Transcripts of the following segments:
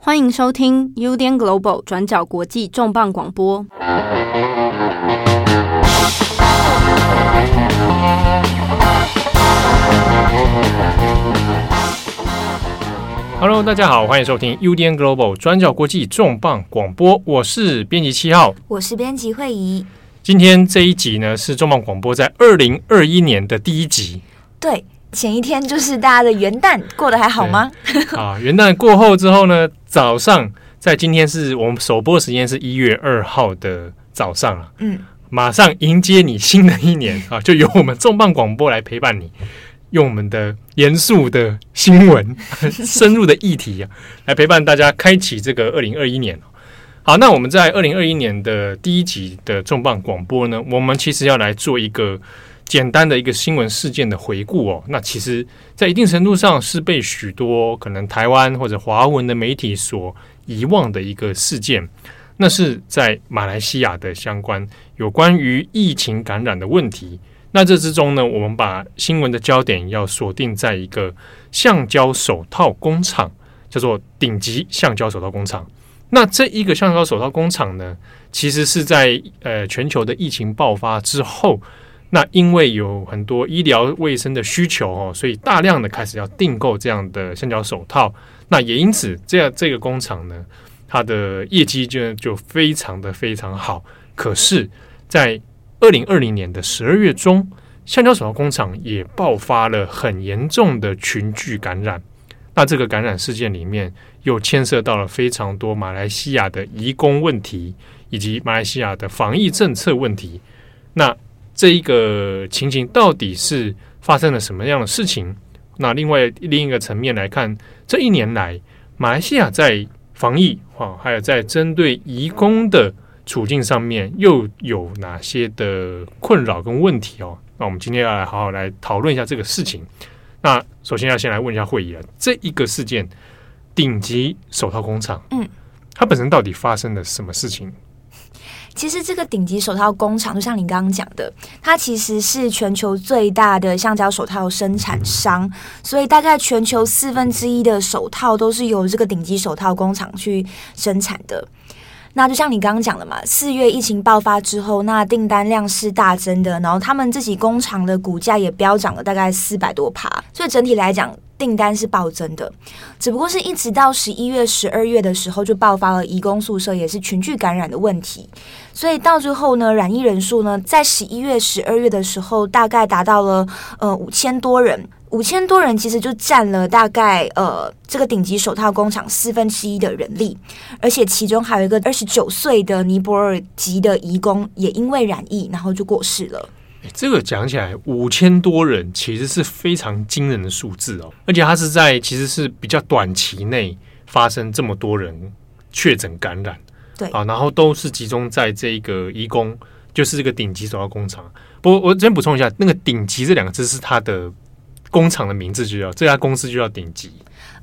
欢迎收听 UDN Global 转角国际重磅广播。Hello，大家好，欢迎收听 UDN Global 转角国际重磅广播。我是编辑七号，我是编辑惠仪。今天这一集呢，是重磅广播在二零二一年的第一集。对。前一天就是大家的元旦，过得还好吗？啊，元旦过后之后呢，早上在今天是我们首播时间是一月二号的早上啊，嗯，马上迎接你新的一年啊，就由我们重磅广播来陪伴你，用我们的严肃的新闻、深入的议题啊，来陪伴大家开启这个二零二一年。好，那我们在二零二一年的第一集的重磅广播呢，我们其实要来做一个。简单的一个新闻事件的回顾哦，那其实，在一定程度上是被许多可能台湾或者华文的媒体所遗忘的一个事件。那是在马来西亚的相关有关于疫情感染的问题。那这之中呢，我们把新闻的焦点要锁定在一个橡胶手套工厂，叫做顶级橡胶手套工厂。那这一个橡胶手套工厂呢，其实是在呃全球的疫情爆发之后。那因为有很多医疗卫生的需求哦，所以大量的开始要订购这样的橡胶手套。那也因此，这样这个工厂呢，它的业绩就就非常的非常好。可是，在二零二零年的十二月中，橡胶手套工厂也爆发了很严重的群聚感染。那这个感染事件里面，又牵涉到了非常多马来西亚的移工问题，以及马来西亚的防疫政策问题。那这一个情形到底是发生了什么样的事情？那另外另一个层面来看，这一年来马来西亚在防疫啊，还有在针对移工的处境上面，又有哪些的困扰跟问题哦？那我们今天要来好好来讨论一下这个事情。那首先要先来问一下会议了，这一个事件，顶级手套工厂，嗯，它本身到底发生了什么事情？其实这个顶级手套工厂，就像你刚刚讲的，它其实是全球最大的橡胶手套生产商，所以大概全球四分之一的手套都是由这个顶级手套工厂去生产的。那就像你刚刚讲的嘛，四月疫情爆发之后，那订单量是大增的，然后他们自己工厂的股价也飙涨了大概四百多趴，所以整体来讲。订单是暴增的，只不过是一直到十一月、十二月的时候就爆发了移工宿舍也是群聚感染的问题，所以到最后呢，染疫人数呢，在十一月、十二月的时候大概达到了呃五千多人，五千多人其实就占了大概呃这个顶级手套工厂四分之一的人力，而且其中还有一个二十九岁的尼泊尔籍的移工也因为染疫，然后就过世了。这个讲起来五千多人其实是非常惊人的数字哦，而且它是在其实是比较短期内发生这么多人确诊感染，对啊，然后都是集中在这个移工，就是这个顶级手套工厂。不过我先补充一下，那个“顶级”这两个字是它的工厂的名字，就叫这家公司就叫顶级。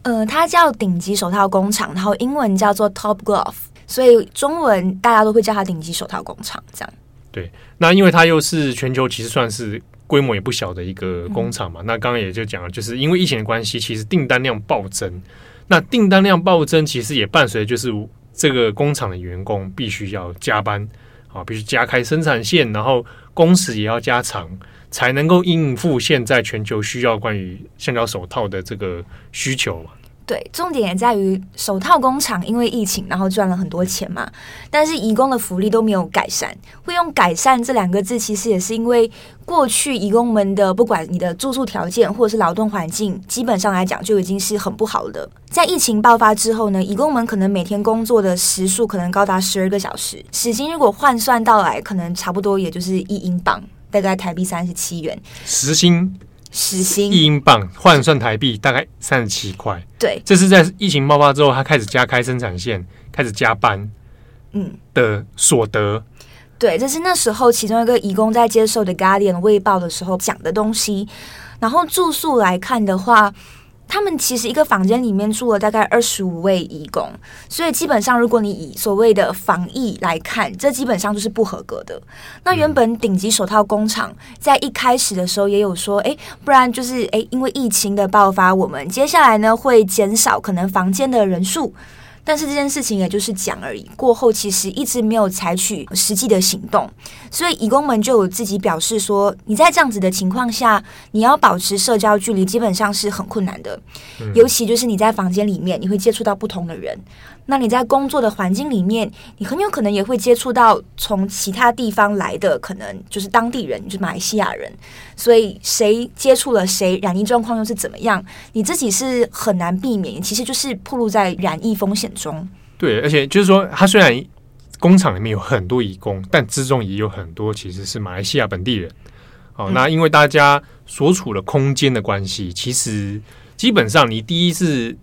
呃，它叫顶级手套工厂，然后英文叫做 Top Glove，所以中文大家都会叫它顶级手套工厂这样。对，那因为它又是全球其实算是规模也不小的一个工厂嘛。嗯、那刚刚也就讲了，就是因为疫情的关系，其实订单量暴增。那订单量暴增，其实也伴随就是这个工厂的员工必须要加班啊，必须加开生产线，然后工时也要加长，才能够应付现在全球需要关于橡胶手套的这个需求嘛。对，重点也在于手套工厂因为疫情，然后赚了很多钱嘛。但是移工的福利都没有改善。会用“改善”这两个字，其实也是因为过去移工们的不管你的住宿条件或者是劳动环境，基本上来讲就已经是很不好的。在疫情爆发之后呢，移工们可能每天工作的时数可能高达十二个小时，时薪如果换算到来，可能差不多也就是一英镑，大概台币三十七元。时薪。时薪一英镑换算台币大概三十七块。对，这是在疫情爆发之后，他开始加开生产线，开始加班，嗯的所得。对，这是那时候其中一个义工在接受的《Guardian 卫报》的时候讲的东西。然后住宿来看的话。他们其实一个房间里面住了大概二十五位义工，所以基本上如果你以所谓的防疫来看，这基本上就是不合格的。那原本顶级手套工厂在一开始的时候也有说，诶，不然就是诶，因为疫情的爆发，我们接下来呢会减少可能房间的人数。但是这件事情也就是讲而已，过后其实一直没有采取实际的行动，所以义工们就有自己表示说，你在这样子的情况下，你要保持社交距离，基本上是很困难的，尤其就是你在房间里面，你会接触到不同的人。那你在工作的环境里面，你很有可能也会接触到从其他地方来的，可能就是当地人，就是马来西亚人。所以谁接触了谁，染疫状况又是怎么样，你自己是很难避免，其实就是暴露在染疫风险中。对，而且就是说，他虽然工厂里面有很多移工，但之中也有很多其实是马来西亚本地人。哦，那因为大家所处的空间的关系，其实基本上你第一是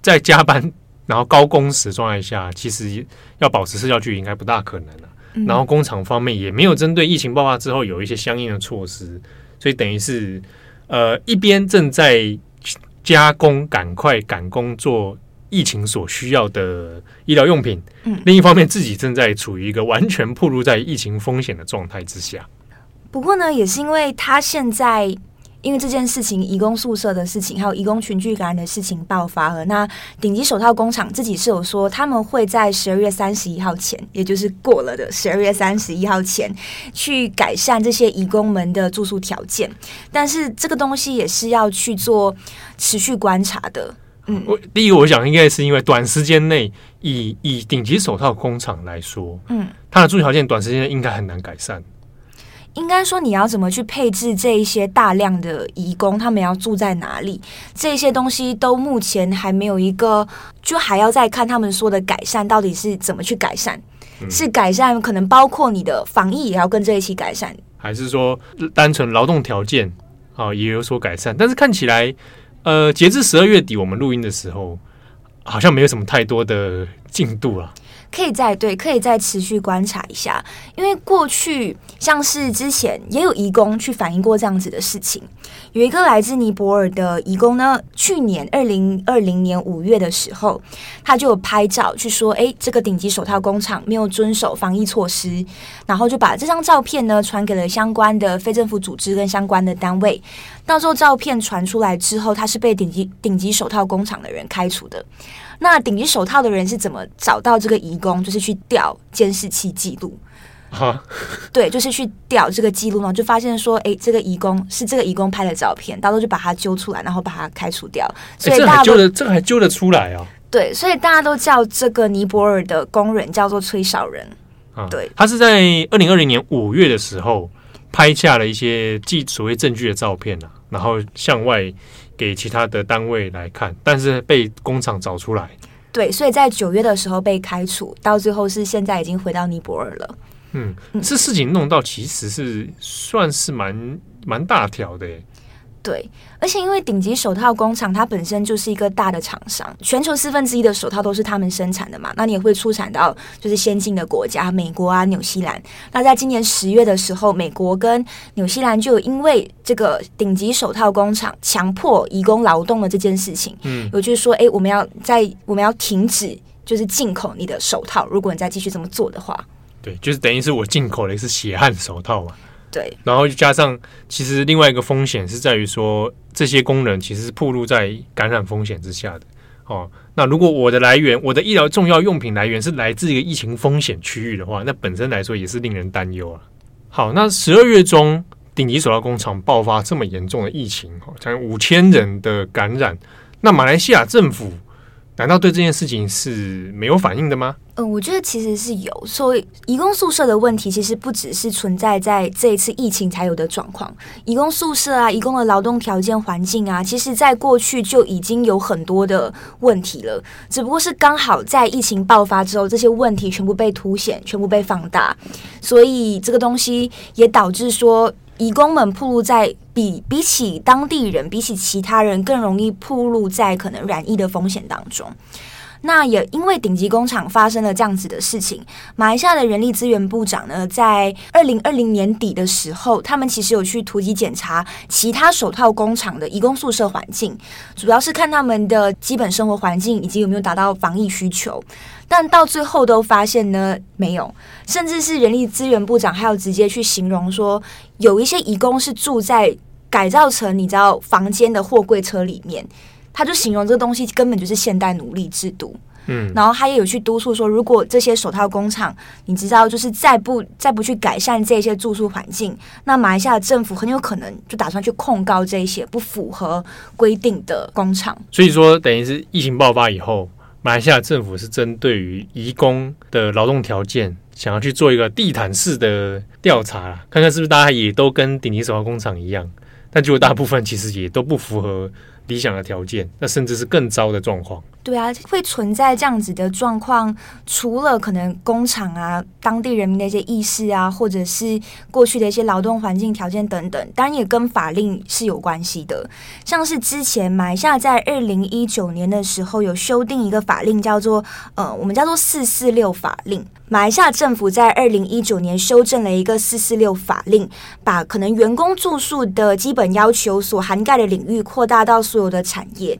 在加班。然后高工时状态下，其实要保持社交距离应该不大可能了，啊。嗯、然后工厂方面也没有针对疫情爆发之后有一些相应的措施，所以等于是呃一边正在加工，赶快赶工做疫情所需要的医疗用品，嗯、另一方面自己正在处于一个完全暴露在疫情风险的状态之下。不过呢，也是因为他现在。因为这件事情，移工宿舍的事情，还有移工群聚感染的事情爆发了。那顶级手套工厂自己是有说，他们会在十二月三十一号前，也就是过了的十二月三十一号前，去改善这些移工们的住宿条件。但是这个东西也是要去做持续观察的。嗯，我第一个我想应该是因为短时间内，以以顶级手套工厂来说，嗯，它的住宿条件短时间内应该很难改善。应该说，你要怎么去配置这一些大量的移工，他们要住在哪里？这些东西都目前还没有一个，就还要再看他们说的改善到底是怎么去改善。嗯、是改善可能包括你的防疫也要跟这一起改善，还是说单纯劳动条件啊也有所改善？但是看起来，呃，截至十二月底我们录音的时候，好像没有什么太多的进度了。可以再对，可以再持续观察一下，因为过去像是之前也有移工去反映过这样子的事情。有一个来自尼泊尔的移工呢，去年二零二零年五月的时候，他就有拍照去说，诶，这个顶级手套工厂没有遵守防疫措施，然后就把这张照片呢传给了相关的非政府组织跟相关的单位。到时候照片传出来之后，他是被顶级顶级手套工厂的人开除的。那顶级手套的人是怎么找到这个移工？就是去调监视器记录，哈，对，就是去调这个记录呢，就发现说，哎，这个移工是这个移工拍的照片，到时候就把他揪出来，然后把他开除掉。所以大家这还揪得，这个还揪得出来啊？对，所以大家都叫这个尼泊尔的工人叫做崔少人。啊，对，他是在二零二零年五月的时候拍下了一些记所谓证据的照片啊，然后向外。给其他的单位来看，但是被工厂找出来。对，所以在九月的时候被开除，到最后是现在已经回到尼泊尔了。嗯，这事情弄到其实是算是蛮蛮大条的。对，而且因为顶级手套工厂它本身就是一个大的厂商，全球四分之一的手套都是他们生产的嘛，那你也会出产到就是先进的国家，美国啊、纽西兰。那在今年十月的时候，美国跟纽西兰就有因为这个顶级手套工厂强迫移工劳动的这件事情，嗯，有就是说，哎，我们要在我们要停止就是进口你的手套，如果你再继续这么做的话，对，就是等于是我进口的是血汗手套嘛。对，然后加上，其实另外一个风险是在于说，这些工人其实是暴露在感染风险之下的。哦，那如果我的来源，我的医疗重要用品来源是来自一个疫情风险区域的话，那本身来说也是令人担忧啊。好，那十二月中，顶级手套工厂爆发这么严重的疫情，哦，将近五千人的感染，那马来西亚政府。难道对这件事情是没有反应的吗？嗯，我觉得其实是有。所以，移工宿舍的问题其实不只是存在在这一次疫情才有的状况。移工宿舍啊，移工的劳动条件环境啊，其实在过去就已经有很多的问题了。只不过是刚好在疫情爆发之后，这些问题全部被凸显，全部被放大。所以，这个东西也导致说。移工们暴露在比比起当地人，比起其他人更容易暴露在可能染疫的风险当中。那也因为顶级工厂发生了这样子的事情，马来西亚的人力资源部长呢，在二零二零年底的时候，他们其实有去突击检查其他手套工厂的移工宿舍环境，主要是看他们的基本生活环境以及有没有达到防疫需求。但到最后都发现呢，没有，甚至是人力资源部长还有直接去形容说，有一些移工是住在改造成你知道房间的货柜车里面。他就形容这个东西根本就是现代奴隶制度，嗯，然后他也有去督促说，如果这些手套工厂，你知道，就是再不再不去改善这些住宿环境，那马来西亚政府很有可能就打算去控告这些不符合规定的工厂。所以说，等于是疫情爆发以后，马来西亚政府是针对于移工的劳动条件，想要去做一个地毯式的调查，看看是不是大家也都跟顶级手套工厂一样，但结果大部分其实也都不符合。理想的条件，那甚至是更糟的状况。对啊，会存在这样子的状况，除了可能工厂啊、当地人民的一些意识啊，或者是过去的一些劳动环境条件等等，当然也跟法令是有关系的。像是之前埋下在二零一九年的时候有修订一个法令，叫做呃，我们叫做四四六法令。马来西亚政府在二零一九年修正了一个四四六法令，把可能员工住宿的基本要求所涵盖的领域扩大到所有的产业。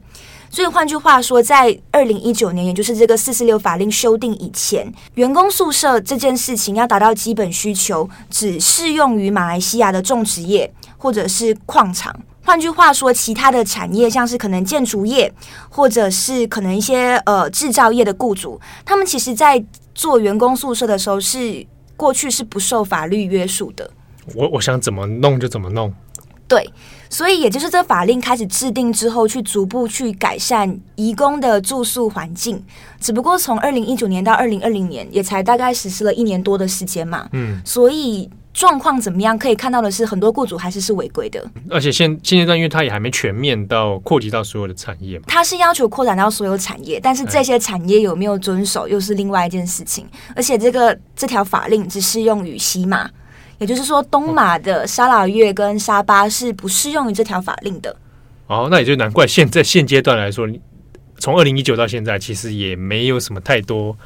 所以换句话说，在二零一九年，也就是这个四四六法令修订以前，员工宿舍这件事情要达到基本需求，只适用于马来西亚的种植业或者是矿场。换句话说，其他的产业，像是可能建筑业或者是可能一些呃制造业的雇主，他们其实在做员工宿舍的时候，是过去是不受法律约束的。我我想怎么弄就怎么弄。对，所以也就是这法令开始制定之后，去逐步去改善移工的住宿环境。只不过从二零一九年到二零二零年，也才大概实施了一年多的时间嘛。嗯，所以状况怎么样？可以看到的是，很多雇主还是是违规的。而且现现阶段，因为它也还没全面到扩及到所有的产业嘛，它是要求扩展到所有产业，但是这些产业有没有遵守，又是另外一件事情。而且这个这条法令只适用于西马。也就是说，东马的沙拉越跟沙巴是不适用于这条法令的。哦，那也就难怪现在现阶段来说，从二零一九到现在，其实也没有什么太多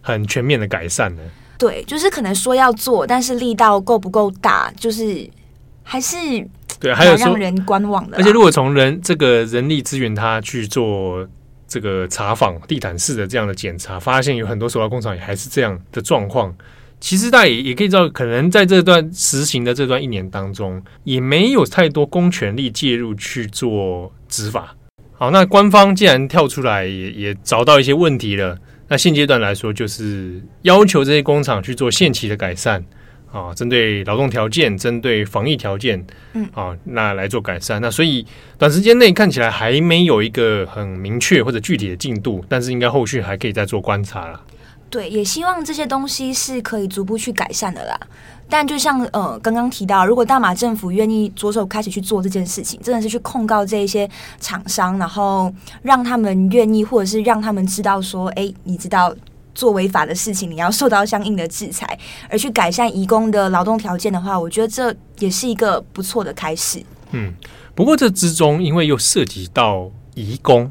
很全面的改善呢。对，就是可能说要做，但是力道够不够大，就是还是对，还有让人观望的。而且，如果从人这个人力资源，他去做这个查访、地毯式的这样的检查，发现有很多手套工厂也还是这样的状况。其实大家也也可以知道，可能在这段实行的这段一年当中，也没有太多公权力介入去做执法。好，那官方既然跳出来也也找到一些问题了，那现阶段来说就是要求这些工厂去做限期的改善啊，针对劳动条件、针对防疫条件，嗯，啊，那来做改善。那所以短时间内看起来还没有一个很明确或者具体的进度，但是应该后续还可以再做观察了。对，也希望这些东西是可以逐步去改善的啦。但就像呃刚刚提到，如果大马政府愿意着手开始去做这件事情，真的是去控告这一些厂商，然后让他们愿意，或者是让他们知道说，哎，你知道做违法的事情，你要受到相应的制裁，而去改善移工的劳动条件的话，我觉得这也是一个不错的开始。嗯，不过这之中，因为又涉及到移工。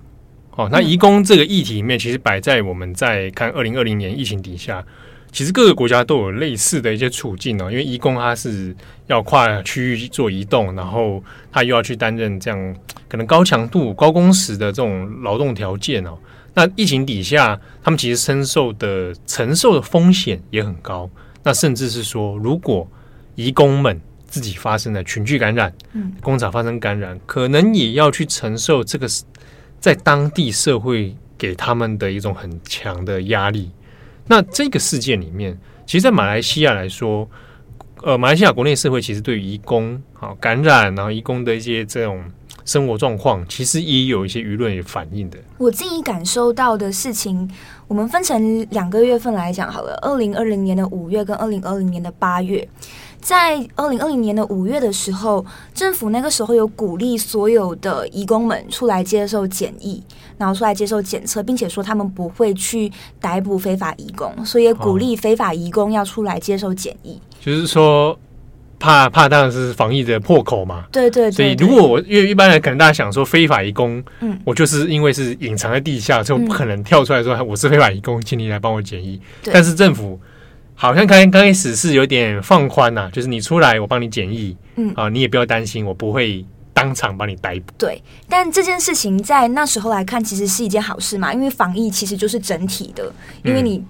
哦，那移工这个议题里面，其实摆在我们在看二零二零年疫情底下，其实各个国家都有类似的一些处境哦。因为移工他是要跨区域做移动，然后他又要去担任这样可能高强度、高工时的这种劳动条件哦。那疫情底下，他们其实承受的承受的风险也很高。那甚至是说，如果移工们自己发生了群聚感染，嗯，工厂发生感染，可能也要去承受这个。在当地社会给他们的一种很强的压力。那这个事件里面，其实，在马来西亚来说，呃，马来西亚国内社会其实对于移工啊感染，然后移工的一些这种生活状况，其实也有一些舆论也反映的。我自己感受到的事情，我们分成两个月份来讲好了。二零二零年的五月跟二零二零年的八月。在二零二零年的五月的时候，政府那个时候有鼓励所有的移工们出来接受检疫，然后出来接受检测，并且说他们不会去逮捕非法移工，所以也鼓励非法移工要出来接受检疫。哦，就是说怕怕当然是防疫的破口嘛。对对对，对。所以如果我因为一般人可能大家想说非法移工，嗯，我就是因为是隐藏在地下，所以我不可能跳出来说我是非法移工，请你来帮我检疫。但是政府。好像刚刚开始是有点放宽呐、啊，就是你出来，我帮你检疫，嗯啊，你也不要担心，我不会当场把你逮捕。对，但这件事情在那时候来看，其实是一件好事嘛，因为防疫其实就是整体的，因为你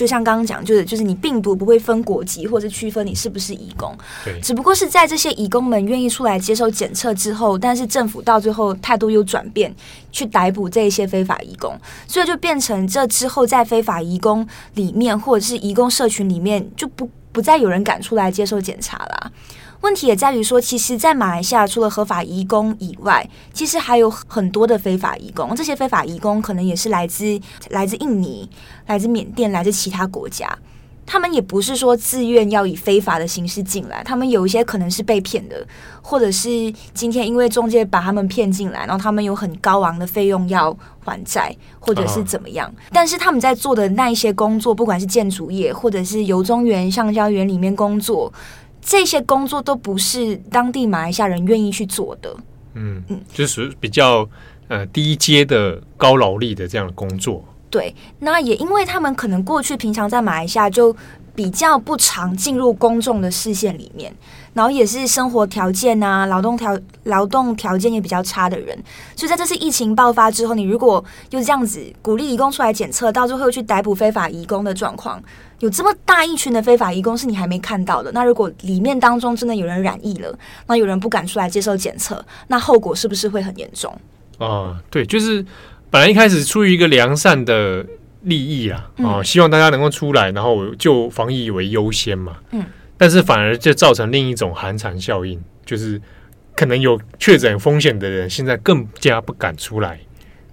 就像刚刚讲，就是就是你病毒不会分国籍，或者区分你是不是移工。对，只不过是在这些移工们愿意出来接受检测之后，但是政府到最后态度又转变，去逮捕这一些非法移工，所以就变成这之后在非法移工里面，或者是移工社群里面，就不不再有人敢出来接受检查啦。问题也在于说，其实，在马来西亚除了合法移工以外，其实还有很多的非法移工。这些非法移工可能也是来自来自印尼、来自缅甸、来自其他国家。他们也不是说自愿要以非法的形式进来，他们有一些可能是被骗的，或者是今天因为中介把他们骗进来，然后他们有很高昂的费用要还债，或者是怎么样。但是他们在做的那一些工作，不管是建筑业，或者是油中园、橡胶园里面工作。这些工作都不是当地马来西亚人愿意去做的，嗯嗯，就是比较呃低阶的高劳力的这样的工作。对，那也因为他们可能过去平常在马来西亚就比较不常进入公众的视线里面，然后也是生活条件啊、劳动条劳动条件也比较差的人，所以在这次疫情爆发之后，你如果又这样子鼓励移工出来检测，到最后又去逮捕非法移工的状况。有这么大一群的非法移工是你还没看到的，那如果里面当中真的有人染疫了，那有人不敢出来接受检测，那后果是不是会很严重？啊，对，就是本来一开始出于一个良善的利益啊，啊、嗯，希望大家能够出来，然后就防疫为优先嘛，嗯，但是反而就造成另一种寒蝉效应，就是可能有确诊风险的人现在更加不敢出来。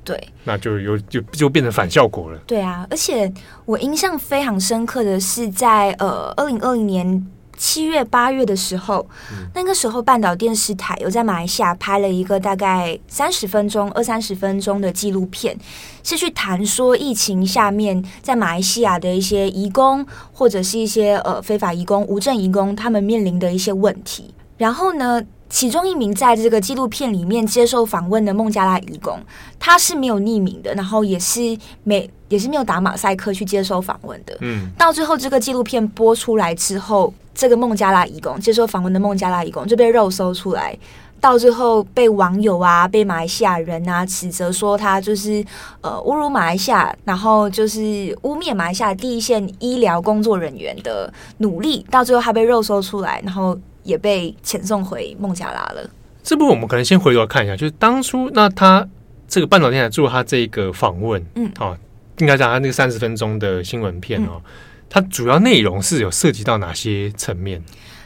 对，那就有就就变成反效果了。对啊，而且我印象非常深刻的是在，在呃二零二零年七月八月的时候，嗯，那个时候半岛电视台有在马来西亚拍了一个大概三十分钟、二三十分钟的纪录片，是去谈说疫情下面在马来西亚的一些移工或者是一些呃非法移工、无证移工他们面临的一些问题。然后呢，其中一名在这个纪录片里面接受访问的孟加拉移工，他是没有匿名的，然后也是没也是没有打马赛克去接受访问的。嗯，到最后这个纪录片播出来之后，这个孟加拉义工接受访问的孟加拉义工就被肉搜出来，到最后被网友啊、被马来西亚人啊指责说他就是呃侮辱马来西亚，然后就是污蔑马来西亚第一线医疗工作人员的努力，到最后他被肉搜出来，然后。也被遣送回孟加拉了。这部分我们可能先回头看一下，就是当初那他这个半岛电台做他这个访问，嗯，好、哦，应该讲他那个三十分钟的新闻片哦，它主要内容是有涉及到哪些层面？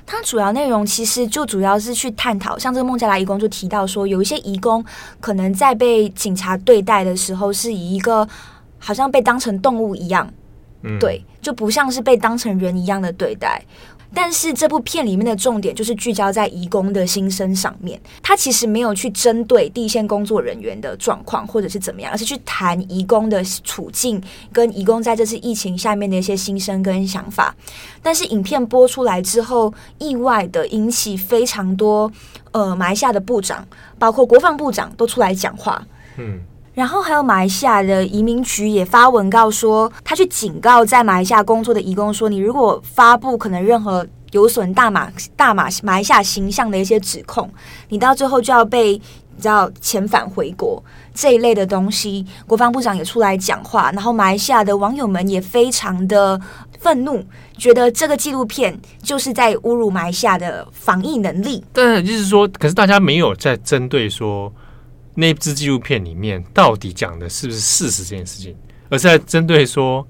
它主要内容其实就主要是去探讨，像这个孟加拉移工就提到说，有一些移工可能在被警察对待的时候，是以一个好像被当成动物一样，嗯，对，就不像是被当成人一样的对待。但是这部片里面的重点就是聚焦在移工的心声上面，他其实没有去针对第一线工作人员的状况或者是怎么样，而是去谈移工的处境跟移工在这次疫情下面的一些心声跟想法。但是影片播出来之后，意外的引起非常多呃马来西亚的部长，包括国防部长都出来讲话。嗯。然后还有马来西亚的移民局也发文告说，他去警告在马来西亚工作的移工说，你如果发布可能任何有损大马大马马来西亚形象的一些指控，你到最后就要被你知道遣返回国这一类的东西。国防部长也出来讲话，然后马来西亚的网友们也非常的愤怒，觉得这个纪录片就是在侮辱马来西亚的防疫能力。但就是说，可是大家没有在针对说。那支纪录片里面到底讲的是不是事实这件事情，而是在针对说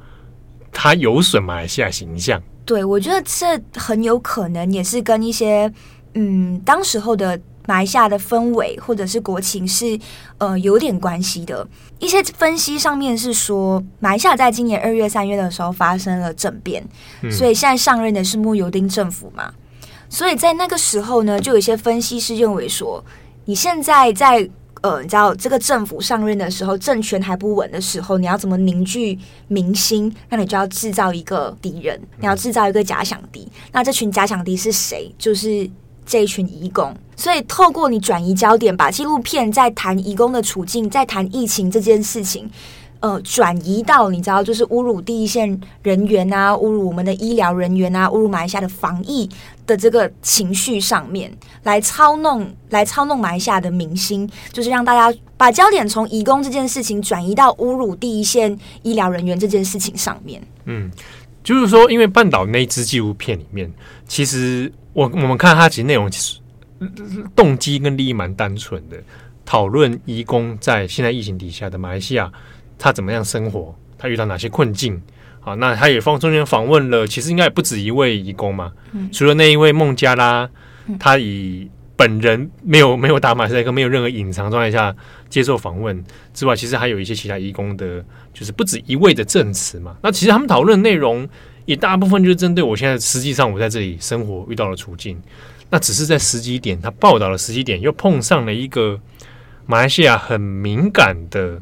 他有损马来西亚形象。对，我觉得这很有可能也是跟一些嗯，当时候的马来西亚的氛围或者是国情是呃有点关系的。一些分析上面是说，马来西亚在今年二月、三月的时候发生了政变，嗯，所以现在上任的是穆尤丁政府嘛，所以在那个时候呢，就有一些分析师认为说，你现在在。呃，你知道这个政府上任的时候，政权还不稳的时候，你要怎么凝聚民心？那你就要制造一个敌人，你要制造一个假想敌。那这群假想敌是谁？就是这一群移工。所以透过你转移焦点，把纪录片在谈移工的处境，在谈疫情这件事情，呃转移到你知道，就是侮辱第一线人员啊，侮辱我们的医疗人员啊，侮辱马来西亚的防疫的这个情绪上面，来操弄来操弄马来西亚的民心，就是让大家把焦点从移工这件事情转移到侮辱第一线医疗人员这件事情上面。嗯，就是说，因为半岛那支纪录片里面，其实我我们看它其实内容其实动机跟利益蛮单纯的。讨论移工在现在疫情底下的马来西亚，他怎么样生活？他遇到哪些困境？好，那他也放中间访问了，其实应该也不止一位义工嘛。嗯、除了那一位孟加拉，他以本人没有没有打马赛克，没有任何隐藏状态下接受访问之外，其实还有一些其他义工的，就是不止一位的证词嘛。那其实他们讨论内容也大部分就是针对我现在实际上我在这里生活遇到的处境。那只是在时机点，他报道的时机点又碰上了一个。马来西亚很敏感的、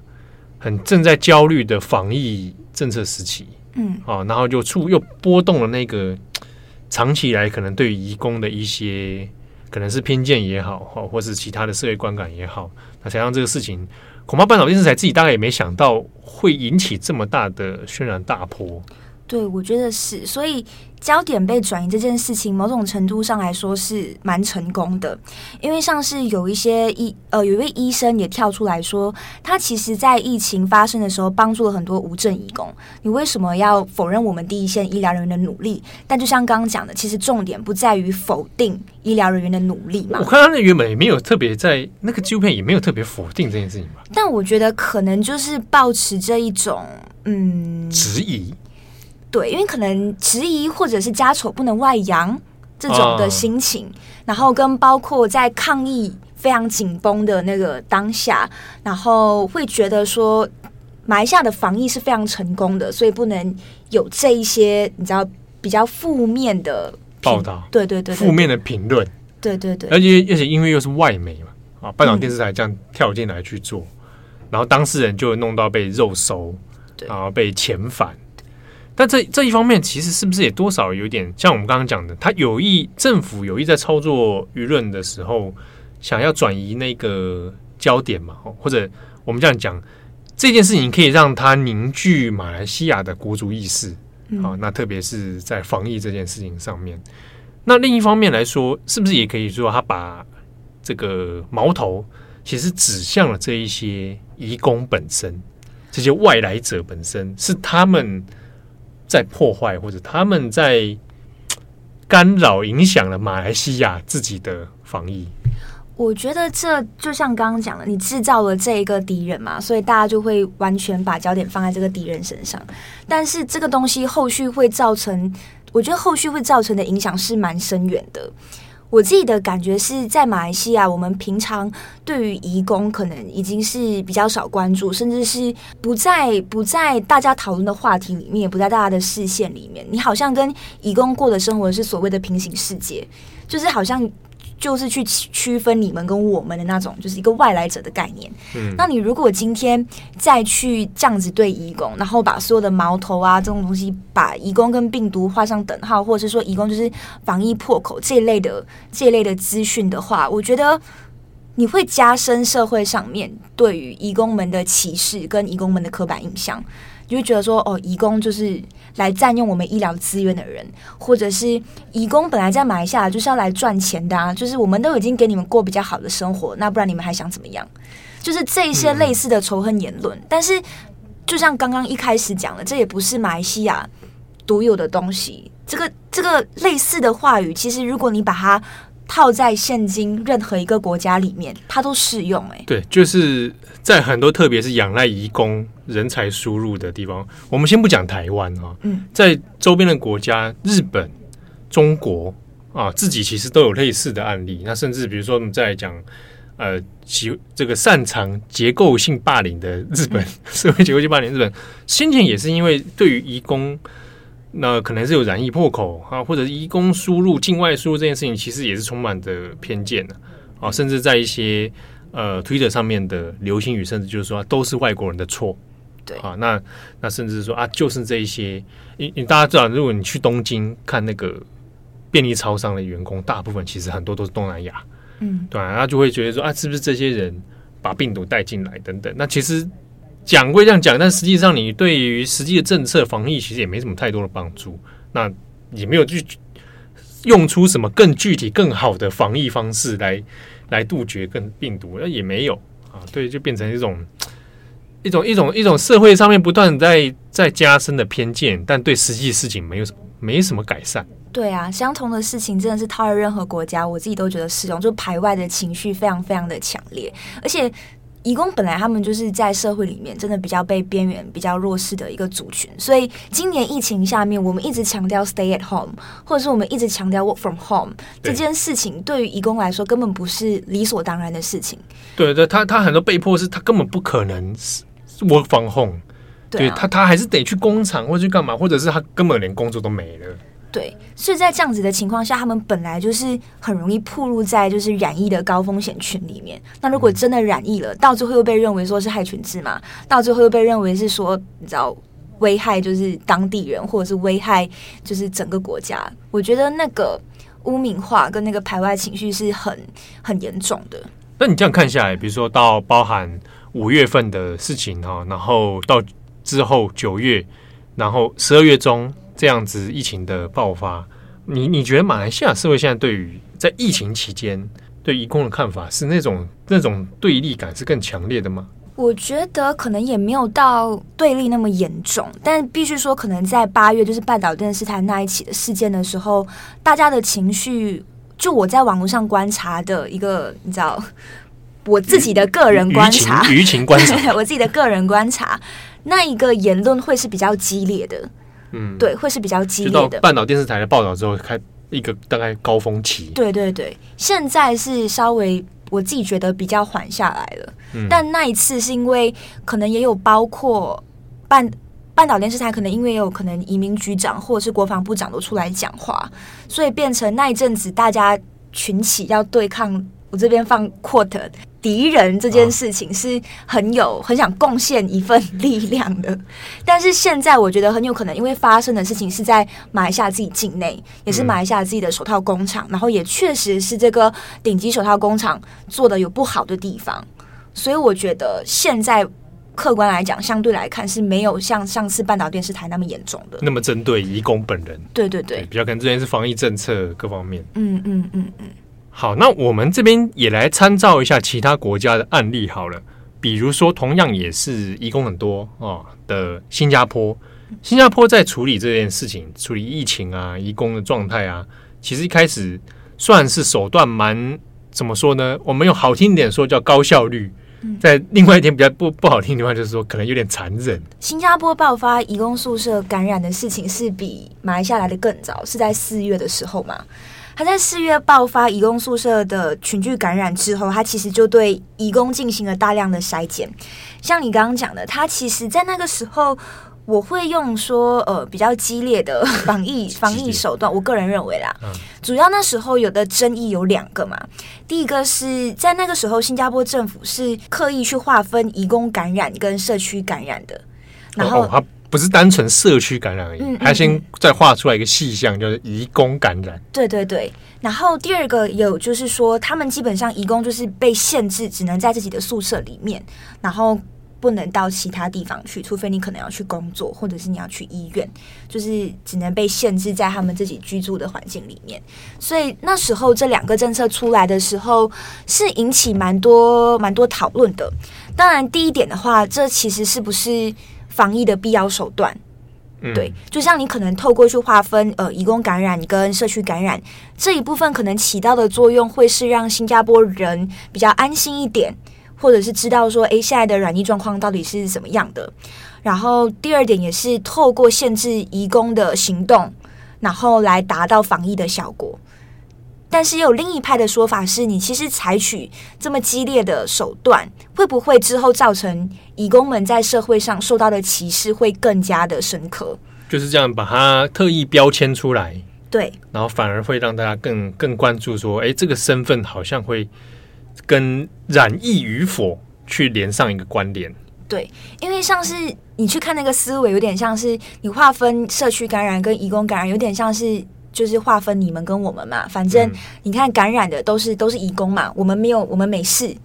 很正在焦虑的防疫政策时期，嗯，啊，然后就触又波动了那个 长期以来可能对于移工的一些可能是偏见也好，或或是其他的社会观感也好，那才让这个事情恐怕半岛电视台自己大概也没想到会引起这么大的轩然大波。对，我觉得是，所以焦点被转移这件事情，某种程度上来说是蛮成功的，因为像是有一些医呃，有一位医生也跳出来说，他其实在疫情发生的时候帮助了很多无证义工，你为什么要否认我们第一线医疗人员的努力？但就像刚刚讲的，其实重点不在于否定医疗人员的努力嘛。我看他那原本也没有特别在那个纪录片也没有特别否定这件事情吧。但我觉得可能就是抱持这一种嗯质疑。对，因为可能质疑或者是家丑不能外扬这种的心情，哦、然后跟包括在抗疫非常紧绷的那个当下，然后会觉得说马来西亚的防疫是非常成功的，所以不能有这一些你知道比较负面的报道，对对对，对，负面的评论，对对对，而且而且因为又是外媒嘛，啊，半岛电视台这样跳进来去做，嗯、然后当事人就弄到被肉搜，然后被遣返。但这这一方面，其实是不是也多少有点像我们刚刚讲的，他有意政府有意在操作舆论的时候，想要转移那个焦点嘛？或者我们这样讲，这件事情可以让他凝聚马来西亚的国族意识，好，那特别是在防疫这件事情上面。那另一方面来说，是不是也可以说，他把这个矛头其实指向了这一些移工本身，这些外来者本身是他们。在破坏或者他们在干扰、影响了马来西亚自己的防疫。我觉得这就像刚刚讲的，你制造了这一个敌人嘛，所以大家就会完全把焦点放在这个敌人身上。但是这个东西后续会造成，我觉得后续会造成的影响是蛮深远的。我自己的感觉是在马来西亚，我们平常对于移工可能已经是比较少关注，甚至是不在不在大家讨论的话题里面，也不在大家的视线里面。你好像跟移工过的生活是所谓的平行世界，就是好像。就是去区分你们跟我们的那种，就是一个外来者的概念。嗯，那你如果今天再去这样子对义工，然后把所有的矛头啊这种东西，把义工跟病毒画上等号，或者是说义工就是防疫破口这一类的这一类的资讯的话，我觉得你会加深社会上面对于义工们的歧视跟义工们的刻板印象。你会觉得说，哦，义工就是来占用我们医疗资源的人，或者是义工本来在马来西亚就是要来赚钱的啊，就是我们都已经给你们过比较好的生活，那不然你们还想怎么样？就是这一些类似的仇恨言论。嗯、但是，就像刚刚一开始讲的，这也不是马来西亚独有的东西。这个这个类似的话语，其实如果你把它套在现今任何一个国家里面，它都适用、欸。哎，对，就是在很多特别是仰赖移工人才输入的地方，我们先不讲台湾啊，嗯，在周边的国家，日本、中国啊，自己其实都有类似的案例。那甚至比如说我们在讲呃，其这个擅长结构性霸凌的日本，嗯、社会结构性霸凌日本，先前也是因为对于移工。那可能是有染疫破口啊，或者是移工输入、境外输入这件事情，其实也是充满的偏见的啊。甚至在一些呃 Twitter 上面的流行语，甚至就是说都是外国人的错。对啊，那那甚至是说啊，就是这一些，你你大家知道，如果你去东京看那个便利超商的员工，大部分其实很多都是东南亚，嗯，对啊，他就会觉得说啊，是不是这些人把病毒带进来等等？那其实。讲归这样讲，但实际上你对于实际的政策防疫其实也没什么太多的帮助。那也没有去用出什么更具体、更好的防疫方式来来杜绝跟病毒，那也没有啊。对，就变成一种一种一种一种社会上面不断在在加深的偏见，但对实际事情没有什么没什么改善。对啊，相同的事情真的是套在任何国家，我自己都觉得适用。就排外的情绪非常非常的强烈，而且。移工本来他们就是在社会里面真的比较被边缘、比较弱势的一个族群，所以今年疫情下面，我们一直强调 stay at home，或者是我们一直强调 work from home 这件事情，对于义工来说根本不是理所当然的事情。对对，他他很多被迫是他根本不可能 work from home，对，啊、对他他还是得去工厂或者去干嘛，或者是他根本连工作都没了。对，所以在这样子的情况下，他们本来就是很容易暴露在就是染疫的高风险群里面。那如果真的染疫了，到最后又被认为说是害群之马，到最后又被认为是说你知道危害就是当地人，或者是危害就是整个国家。我觉得那个污名化跟那个排外情绪是很很严重的。那你这样看下来，比如说到包含五月份的事情哈，然后到之后九月，然后十二月中。这样子疫情的爆发，你你觉得马来西亚社会现在对于在疫情期间对移工的看法是那种那种对立感是更强烈的吗？我觉得可能也没有到对立那么严重，但必须说，可能在八月就是半岛电视台那一起的事件的时候，大家的情绪，就我在网络上观察的一个，你知道，我自己的个人观察，舆情观察，我自己的个人观察，那一个言论会是比较激烈的。嗯，对，会是比较激烈的。半岛电视台的报道之后，开一个大概高峰期。对对对，现在是稍微我自己觉得比较缓下来了。嗯，但那一次是因为可能也有包括半半岛电视台，可能因为也有可能移民局长或者是国防部长都出来讲话，所以变成那一阵子大家群起要对抗。我这边放 quote。敌人这件事情是很有很想贡献一份力量的，但是现在我觉得很有可能，因为发生的事情是在马来西亚自己境内，也是马来西亚自己的手套工厂，然后也确实是这个顶级手套工厂做的有不好的地方，所以我觉得现在客观来讲，相对来看是没有像上次半岛电视台那么严重的，那么针对移工本人。对对对，对，比较可能之前是防疫政策各方面。嗯嗯嗯嗯。好，那我们这边也来参照一下其他国家的案例好了。比如说，同样也是移工很多哦的新加坡，新加坡在处理这件事情、处理疫情啊、移工的状态啊，其实一开始算是手段蛮怎么说呢？我们用好听一点说叫高效率，在另外一点比较不不好听的话，就是说可能有点残忍。新加坡爆发移工宿舍感染的事情是比马来西亚来的更早，是在四月的时候嘛？他在四月爆发移工宿舍的群聚感染之后，他其实就对移工进行了大量的筛检。像你刚刚讲的，他其实，在那个时候，我会用说，呃，比较激烈的防疫防疫手段。我个人认为啦，主要那时候有的争议有两个嘛。第一个是在那个时候，新加坡政府是刻意去划分移工感染跟社区感染的，然后。哦哦不是单纯社区感染而已，嗯嗯嗯，还先再画出来一个细项，就是移工感染。对对对，然后第二个有就是说，他们基本上移工就是被限制，只能在自己的宿舍里面，然后不能到其他地方去，除非你可能要去工作，或者是你要去医院，就是只能被限制在他们自己居住的环境里面。所以那时候这两个政策出来的时候，是引起蛮多蛮多讨论的。当然，第一点的话，这其实是不是？防疫的必要手段，对，就像你可能透过去划分，呃，移工感染跟社区感染这一部分，可能起到的作用会是让新加坡人比较安心一点，或者是知道说，诶，现在的染疫状况到底是怎么样的。然后第二点也是透过限制移工的行动，然后来达到防疫的效果。但是也有另一派的说法是，你其实采取这么激烈的手段，会不会之后造成义工们在社会上受到的歧视会更加的深刻？就是这样，把它特意标签出来，对，然后反而会让大家更更关注说，哎，这个身份好像会跟染疫与否去连上一个关联。对，因为像是你去看那个思维，有点像是你划分社区感染跟移工感染，有点像是。就是划分你们跟我们嘛，反正你看感染的都是都是移工嘛，我们没有我们没事，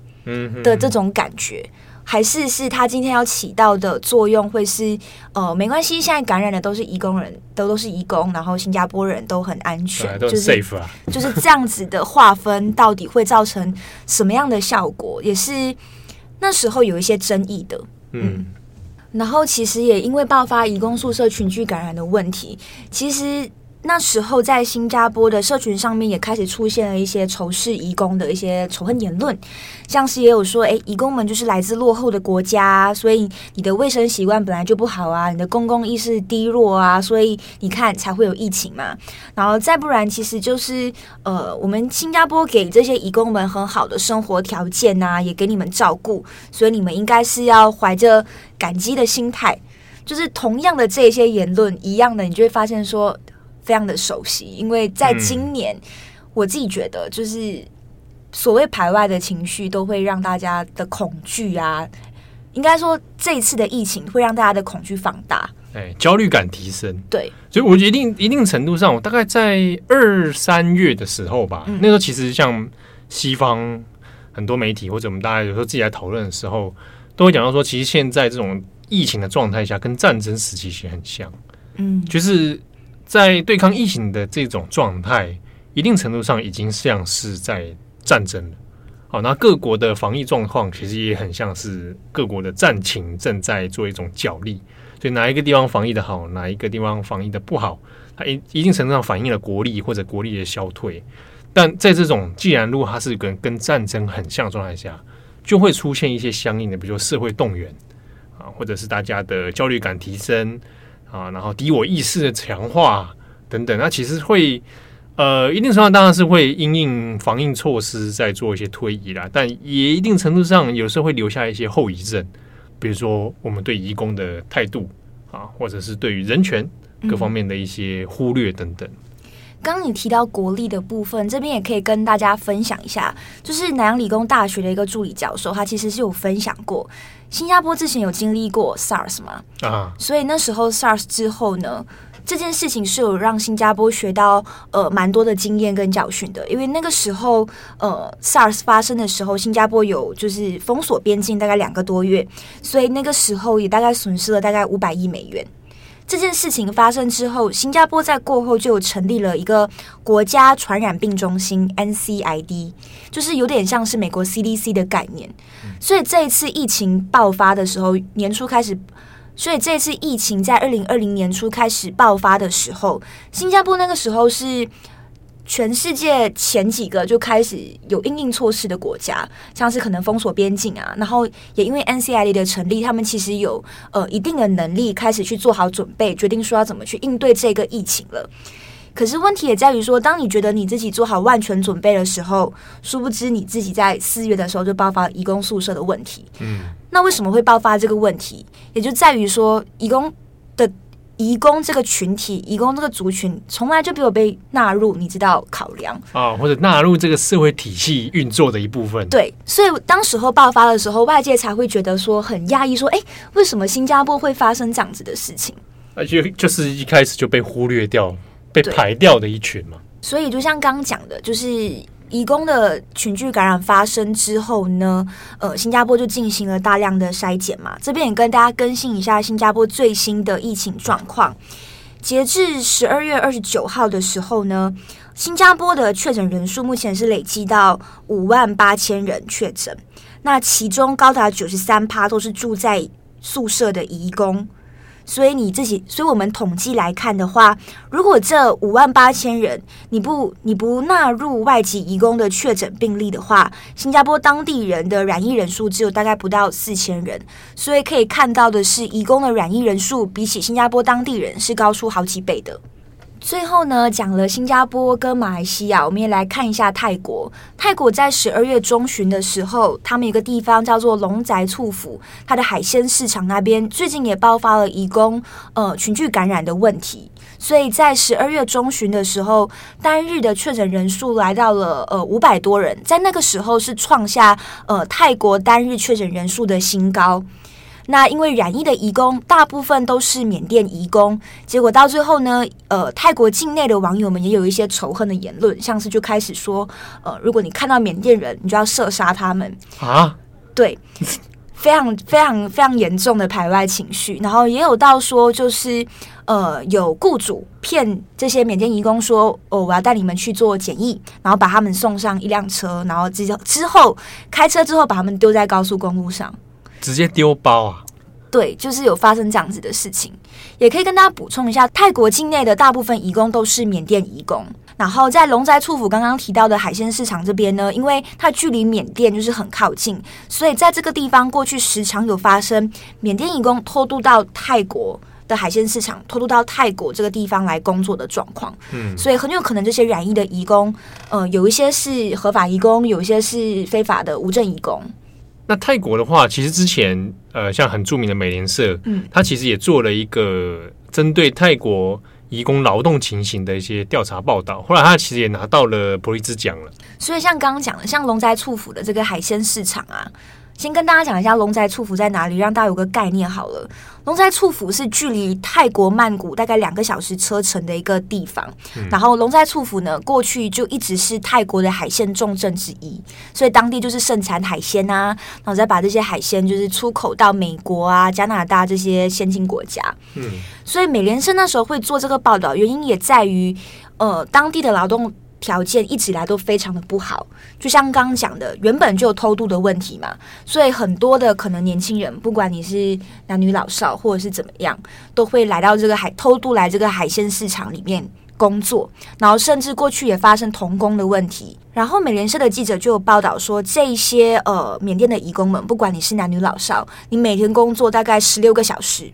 的这种感觉，还是是他今天要起到的作用会是呃没关系，现在感染的都是移工人，都都是移工，然后新加坡人都很安全，就是 safe 啊，就是就是这样子的划分，到底会造成什么样的效果，也是那时候有一些争议的，嗯。嗯。然后其实也因为爆发移工宿舍群聚感染的问题，其实。那时候，在新加坡的社群上面也开始出现了一些仇视移工的一些仇恨言论，像是也有说，诶，移工们就是来自落后的国家，所以你的卫生习惯本来就不好啊，你的公共意识低落啊，所以你看才会有疫情嘛。然后再不然，其实就是呃，我们新加坡给这些移工们很好的生活条件啊，也给你们照顾，所以你们应该是要怀着感激的心态。就是同样的这些言论一样的，你就会发现说。非常的熟悉，因为在今年，嗯、我自己觉得就是所谓排外的情绪，都会让大家的恐惧啊，应该说这一次的疫情会让大家的恐惧放大，哎，焦虑感提升。对，所以我一定一定程度上，我大概在二三月的时候吧，嗯、那时候其实像西方很多媒体或者我们大家有时候自己来讨论的时候，都会讲到说，其实现在这种疫情的状态下，跟战争时期其实很像，嗯，就是。在对抗疫情的这种状态，一定程度上已经像是在战争了。好，那各国的防疫状况其实也很像是各国的战情正在做一种角力。所以哪一个地方防疫的好，哪一个地方防疫的不好，它一一定程度上反映了国力或者国力的消退。但在这种既然如果它是跟跟战争很像状态下，就会出现一些相应的，比如说社会动员啊，或者是大家的焦虑感提升。啊，然后敌我意识的强化等等，那其实会呃，一定程度上当然是会因应防疫措施在做一些推移啦，但也一定程度上有时候会留下一些后遗症，比如说我们对移工的态度啊，或者是对于人权各方面的一些忽略等等。刚刚你提到国力的部分，这边也可以跟大家分享一下，就是南洋理工大学的一个助理教授，他其实是有分享过。新加坡之前有经历过 SARS 嘛？啊，所以那时候 SARS 之后呢，这件事情是有让新加坡学到呃蛮多的经验跟教训的。因为那个时候呃 SARS 发生的时候，新加坡有就是封锁边境大概两个多月，所以那个时候也大概损失了大概五百亿美元。这件事情发生之后，新加坡在过后就成立了一个国家传染病中心 （NCID），就是有点像是美国 CDC 的概念。所以这一次疫情爆发的时候，年初开始，所以这次疫情在二零二零年初开始爆发的时候，新加坡那个时候是。全世界前几个就开始有应应措施的国家，像是可能封锁边境啊，然后也因为 NCID 的成立，他们其实有呃一定的能力开始去做好准备，决定说要怎么去应对这个疫情了。可是问题也在于说，当你觉得你自己做好万全准备的时候，殊不知你自己在四月的时候就爆发移工宿舍的问题。嗯，那为什么会爆发这个问题？也就在于说移工的。移工这个群体，移工这个族群，从来就没有被纳入，你知道考量啊，或者纳入这个社会体系运作的一部分。对，所以当时候爆发的时候，外界才会觉得说很压抑，说，哎，为什么新加坡会发生这样子的事情？而且就是一开始就被忽略掉、被排掉的一群嘛。所以就像刚刚讲的，就是。移工的群聚感染发生之后呢，呃，新加坡就进行了大量的筛检嘛。这边也跟大家更新一下新加坡最新的疫情状况。截至十二月二十九号的时候呢，新加坡的确诊人数目前是累计到五万八千人确诊，那其中高达九十三趴都是住在宿舍的移工。所以你自己，所以我们统计来看的话，如果这五万八千人你不你不纳入外籍移工的确诊病例的话，新加坡当地人的染疫人数只有大概不到四千人。所以可以看到的是，移工的染疫人数比起新加坡当地人是高出好几倍的。最后呢，讲了新加坡跟马来西亚，我们也来看一下泰国。泰国在十二月中旬的时候，他们有个地方叫做龙宅厝府，它的海鲜市场那边最近也爆发了移工呃群聚感染的问题。所以在十二月中旬的时候，单日的确诊人数来到了呃五百多人，在那个时候是创下呃泰国单日确诊人数的新高。那因为染疫的移工大部分都是缅甸移工，结果到最后呢，呃，泰国境内的网友们也有一些仇恨的言论，像是就开始说，呃，如果你看到缅甸人，你就要射杀他们。啊，对。非常非常非常严重的排外情绪，然后也有到说就是呃有雇主骗这些缅甸移工说哦，我要带你们去做检疫，然后把他们送上一辆车，然后之之后开车之后把他们丢在高速公路上，直接丢包啊。对，就是有发生这样子的事情，也可以跟大家补充一下，泰国境内的大部分移工都是缅甸移工。然后在龙斋处府刚刚提到的海鲜市场这边呢，因为它距离缅甸就是很靠近，所以在这个地方过去时常有发生缅甸移工偷渡到泰国的海鲜市场，偷渡到泰国这个地方来工作的状况。嗯，所以很有可能这些染疫的移工，呃，有一些是合法移工，有一些是非法的无证移工。那泰国的话，其实之前呃，像很著名的美联社，嗯，它其实也做了一个针对泰国移工劳动情形的一些调查报道。后来他其实也拿到了普利兹奖了。所以像刚刚讲的，像龙宅处府的这个海鲜市场啊。先跟大家讲一下龙宅处府在哪里，让大家有个概念好了。龙宅处府是距离泰国曼谷大概两个小时车程的一个地方。嗯、然后龙宅处府呢，过去就一直是泰国的海鲜重镇之一，所以当地就是盛产海鲜啊，然后再把这些海鲜就是出口到美国啊、加拿大这些先进国家。嗯，所以美联社那时候会做这个报道，原因也在于呃当地的劳动。条件一直以来都非常的不好，就像刚刚讲的，原本就有偷渡的问题嘛，所以很多的可能年轻人，不管你是男女老少或者是怎么样，都会来到这个海偷渡来这个海鲜市场里面工作，然后甚至过去也发生童工的问题。然后美联社的记者就有报道说，这些呃缅甸的移工们，不管你是男女老少，你每天工作大概十六个小时。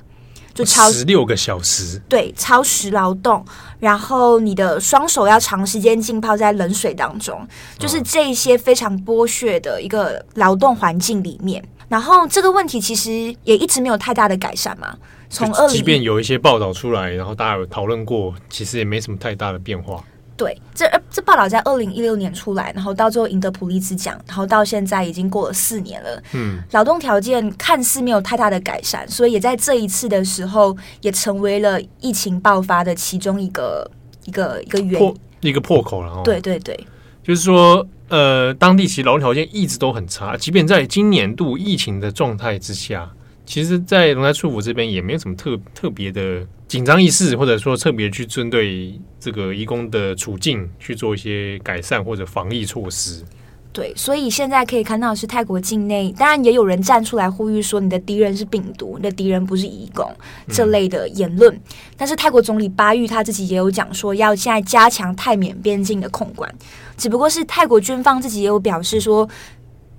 就超十六个小时，对，超时劳动，然后你的双手要长时间浸泡在冷水当中，就是这些非常剥削的一个劳动环境里面。然后这个问题其实也一直没有太大的改善嘛。从二，即便有一些报道出来，然后大家有讨论过，其实也没什么太大的变化。对，这这报道在二零一六年出来，然后到最后赢得普利兹奖，然后到现在已经过了四年了。嗯，劳动条件看似没有太大的改善，所以也在这一次的时候，也成为了疫情爆发的其中一个一个一个原因，一个破口了。哦，对对对，就是说，呃，当地其实劳动条件一直都很差，即便在今年度疫情的状态之下。其实，在龙斋处府这边也没有什么特特别的紧张意识，或者说特别去针对这个移工的处境去做一些改善或者防疫措施。对，所以现在可以看到是泰国境内，当然也有人站出来呼吁说，你的敌人是病毒，你的敌人不是移工这类的言论。嗯、但是泰国总理巴育他自己也有讲说，要现在加强泰缅边境的控管，只不过是泰国军方自己也有表示说。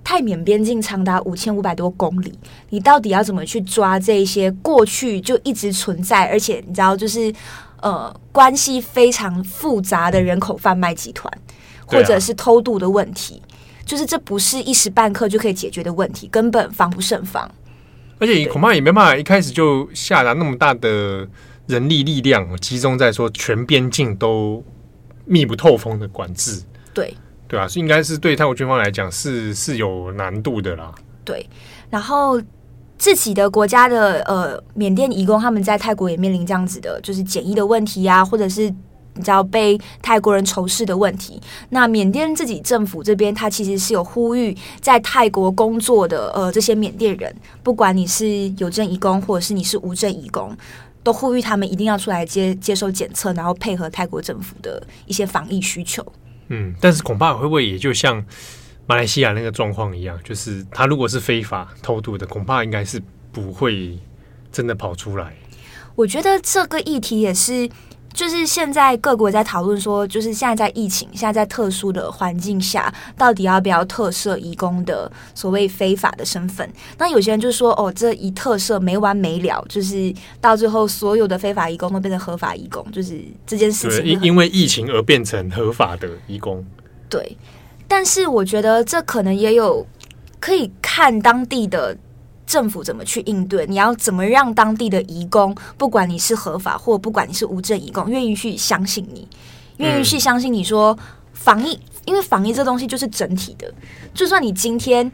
泰缅边境长达五千五百多公里，你到底要怎么去抓这一些过去就一直存在，而且你知道，就是呃关系非常复杂的人口贩卖集团，或者是偷渡的问题，啊、就是这不是一时半刻就可以解决的问题，根本防不胜防。而且恐怕也没办法一开始就下达那么大的人力力量集中在说全边境都密不透风的管制。对。对啊，是应该是对泰国军方来讲是是有难度的啦。对，然后自己的国家的呃缅甸移工，他们在泰国也面临这样子的，就是检疫的问题啊，或者是你知道被泰国人仇视的问题。那缅甸自己政府这边，他其实是有呼吁在泰国工作的呃这些缅甸人，不管你是有证移工，或者是你是无证移工，都呼吁他们一定要出来接接受检测，然后配合泰国政府的一些防疫需求。嗯，但是恐怕会不会也就像马来西亚那个状况一样，就是他如果是非法偷渡的，恐怕应该是不会真的跑出来。我觉得这个议题也是。就是现在各国在讨论说，就是现在在疫情，现在在特殊的环境下，到底要不要特赦移工的所谓非法的身份？那有些人就说，哦，这一特赦没完没了，就是到最后所有的非法移工都变成合法移工，就是这件事情因因为疫情而变成合法的移工。对，但是我觉得这可能也有可以看当地的。政府怎么去应对？你要怎么让当地的移工，不管你是合法或不管你是无证移工，愿意去相信你，愿意去相信你说防疫，因为防疫这东西就是整体的。就算你今天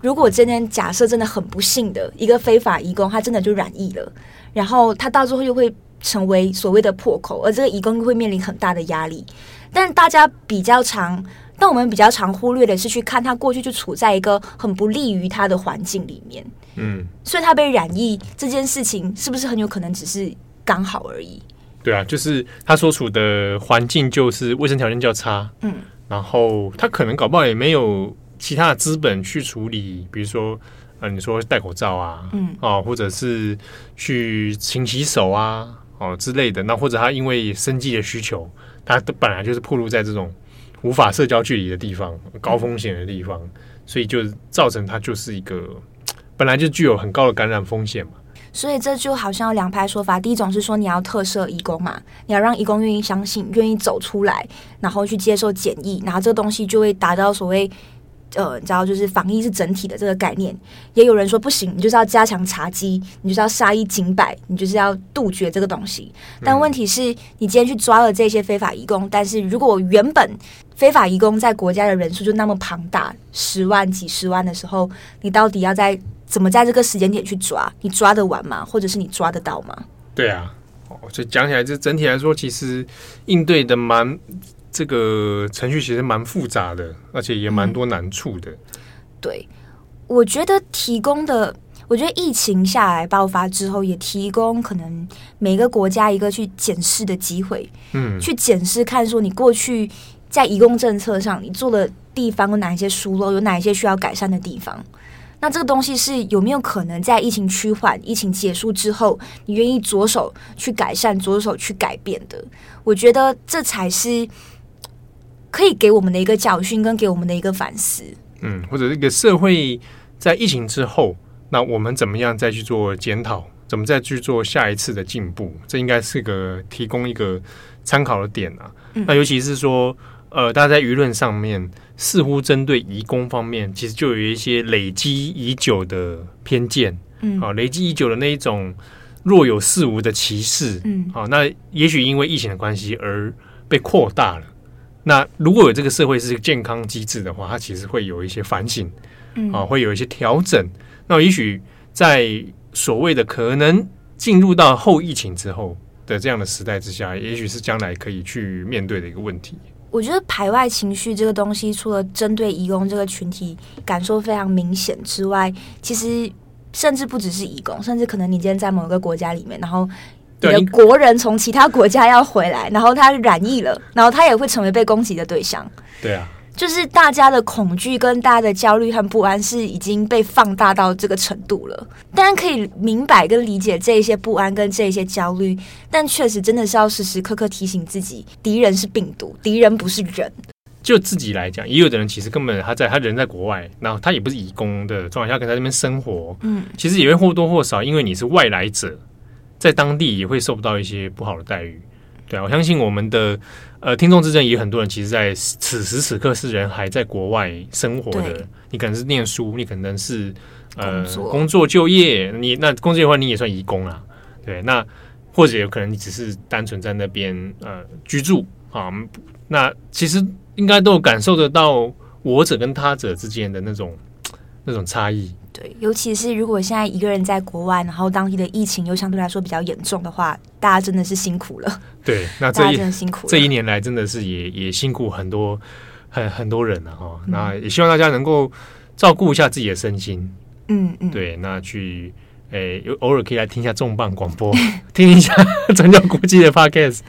如果今天假设真的很不幸的一个非法移工，他真的就染疫了，然后他到最后又会成为所谓的破口，而这个移工又会面临很大的压力。但大家比较常但我们比较常忽略的是去看他过去就处在一个很不利于他的环境里面，嗯，所以他被染疫这件事情是不是很有可能只是刚好而已？对啊，就是他所处的环境就是卫生条件较差，嗯，然后他可能搞不好也没有其他的资本去处理，比如说呃，你说戴口罩啊，嗯，哦，或者是去勤洗手啊，哦之类的，那或者他因为生计的需求，他本来就是暴露在这种。无法社交距离的地方，高风险的地方，所以就造成它就是一个本来就具有很高的感染风险嘛。所以这就好像两派说法，第一种是说你要特赦移工嘛，你要让移工愿意相信、愿意走出来，然后去接受检疫，然后这东西就会达到所谓。呃，你知道，就是防疫是整体的这个概念，也有人说不行，你就是要加强查缉，你就是要杀一儆百，你就是要杜绝这个东西。但问题是，你今天去抓了这些非法移工，但是如果原本非法移工在国家的人数就那么庞大，十万、几十万的时候，你到底要在怎么在这个时间点去抓？你抓得完吗？或者是你抓得到吗？对啊，哦，所以讲起来，这整体来说，其实应对的蛮。这个程序其实蛮复杂的，而且也蛮多难处的。嗯、对，我觉得提供的，我觉得疫情下来爆发之后，也提供可能每个国家一个去检视的机会。嗯，去检视看说你过去在移工政策上你做的地方有哪一些疏漏，有哪一些需要改善的地方。那这个东西是有没有可能在疫情趋缓、疫情结束之后，你愿意着手去改善、着手去改变的？我觉得这才是。可以给我们的一个教训，跟给我们的一个反思。嗯，或者这个社会在疫情之后，那我们怎么样再去做检讨？怎么再去做下一次的进步？这应该是个提供一个参考的点啊。嗯、那尤其是说，呃，大家在舆论上面似乎针对移工方面，其实就有一些累积已久的偏见。嗯，啊，累积已久的那一种若有似无的歧视。嗯，啊，那也许因为疫情的关系而被扩大了。那如果有这个社会是个健康机制的话，它其实会有一些反省，嗯、啊，会有一些调整。那也许在所谓的可能进入到后疫情之后的这样的时代之下，也许是将来可以去面对的一个问题。我觉得排外情绪这个东西，除了针对移工这个群体感受非常明显之外，其实甚至不只是移工，甚至可能你今天在某一个国家里面，然后。你的国人从其他国家要回来，然后他染疫了，然后他也会成为被攻击的对象。对啊，就是大家的恐惧跟大家的焦虑和不安是已经被放大到这个程度了。当然可以明白跟理解这一些不安跟这一些焦虑，但确实真的是要时时刻刻提醒自己，敌人是病毒，敌人不是人。就自己来讲，也有的人其实根本他在他人在国外，然后他也不是移工的状态下，可以在那边生活，嗯，其实也会或多或少，因为你是外来者。在当地也会受不到一些不好的待遇，对啊，我相信我们的呃听众之中也有很多人，其实在此时此刻是人还在国外生活的。你可能是念书，你可能是呃工作，工作就业，你那工作的话你也算移工啦，对。那或者有可能你只是单纯在那边呃居住啊，那其实应该都有感受得到我者跟他者之间的那种那种差异。对，尤其是如果现在一个人在国外，然后当地的疫情又相对来说比较严重的话，大家真的是辛苦了。对，那这一真的辛苦了，这一年来真的是也也辛苦很多很很多人了哈。那也希望大家能够照顾一下自己的身心。嗯嗯，对，那去诶，有偶尔可以来听一下重磅广播，听一下 转角国际的 Podcast。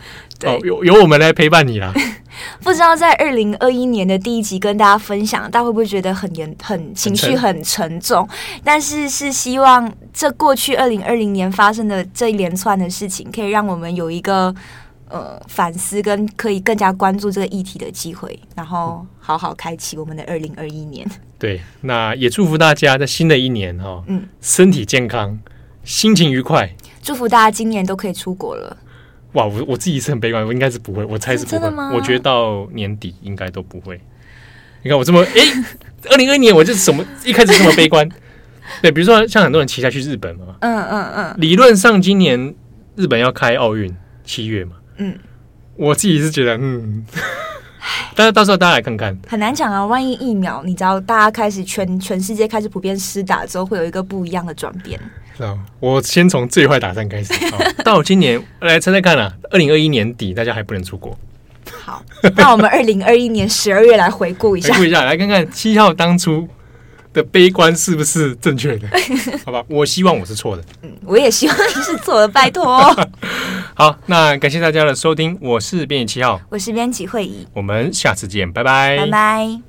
哦，有有我们来陪伴你啦。不知道在二零二一年的第一集跟大家分享，大家会不会觉得很严、很情绪很沉重？但是是希望这过去二零二零年发生的这一连串的事情，可以让我们有一个呃反思跟可以更加关注这个议题的机会，然后好好开启我们的二零二一年。对，那也祝福大家在新的一年哈、哦，嗯，身体健康，心情愉快。祝福大家今年都可以出国了。哇，我我自己是很悲观，我应该是不会，我猜是不会。我觉得到年底应该都不会。你看我这么哎，二零二一年我就什么一开始这么悲观。对，比如说像很多人期待去日本嘛，嗯嗯嗯，理论上今年日本要开奥运七月嘛，嗯，我自己是觉得嗯，但是到时候大家来看看，很难讲啊。万一疫苗，你知道，大家开始全全世界开始普遍施打之后，会有一个不一样的转变。我先从最坏打算开始。到今年来猜猜看啊，二零二一年底大家还不能出国，好，那我们二零二一年十二月来回顾一下，回顾一下，来看看七号当初的悲观是不是正确的？好吧，我希望我是错的。嗯，我也希望你是错的，拜托。好，那感谢大家的收听，我是编辑七号，我是编辑慧仪，我们下次见，拜拜，拜拜。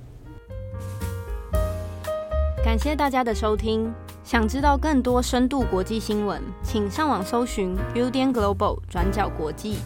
感谢大家的收听。想知道更多深度国际新闻，请上网搜寻 Udan Global 转角国际。